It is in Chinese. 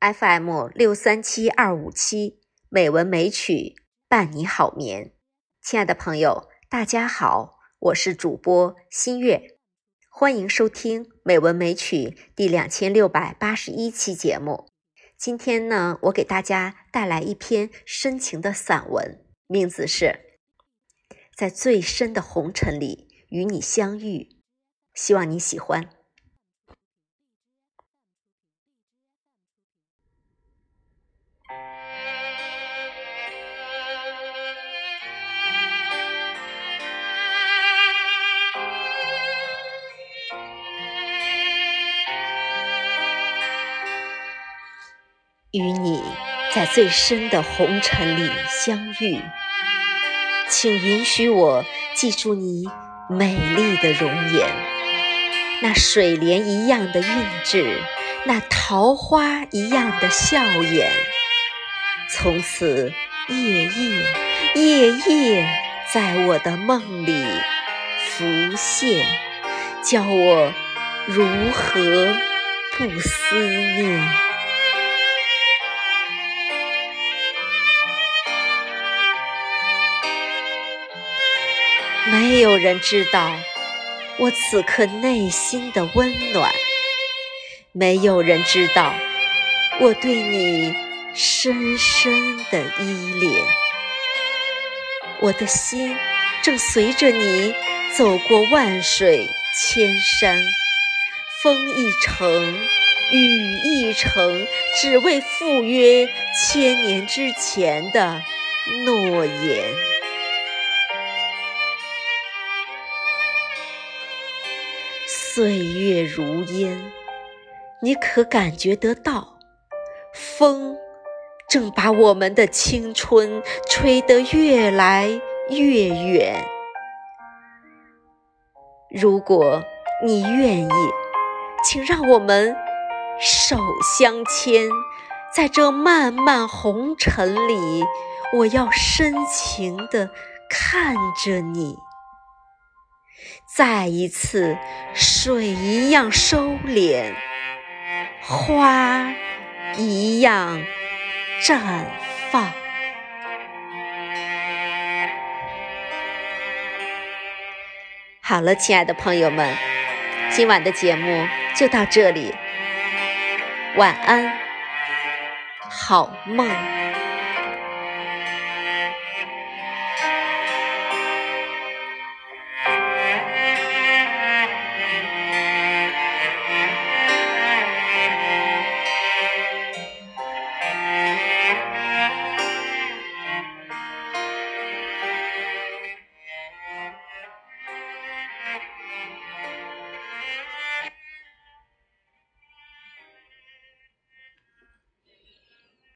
FM 六三七二五七美文美曲伴你好眠。亲爱的朋友，大家好，我是主播新月，欢迎收听美文美曲第两千六百八十一期节目。今天呢，我给大家带来一篇深情的散文，名字是《在最深的红尘里与你相遇》，希望你喜欢。与你在最深的红尘里相遇，请允许我记住你美丽的容颜，那水莲一样的韵致，那桃花一样的笑颜，从此夜夜夜夜在我的梦里浮现，教我如何不思念。没有人知道我此刻内心的温暖，没有人知道我对你深深的依恋。我的心正随着你走过万水千山，风一程，雨一程，只为赴约千年之前的诺言。岁月如烟，你可感觉得到？风正把我们的青春吹得越来越远。如果你愿意，请让我们手相牵，在这漫漫红尘里，我要深情地看着你。再一次，水一样收敛，花一样绽放。好了，亲爱的朋友们，今晚的节目就到这里，晚安，好梦。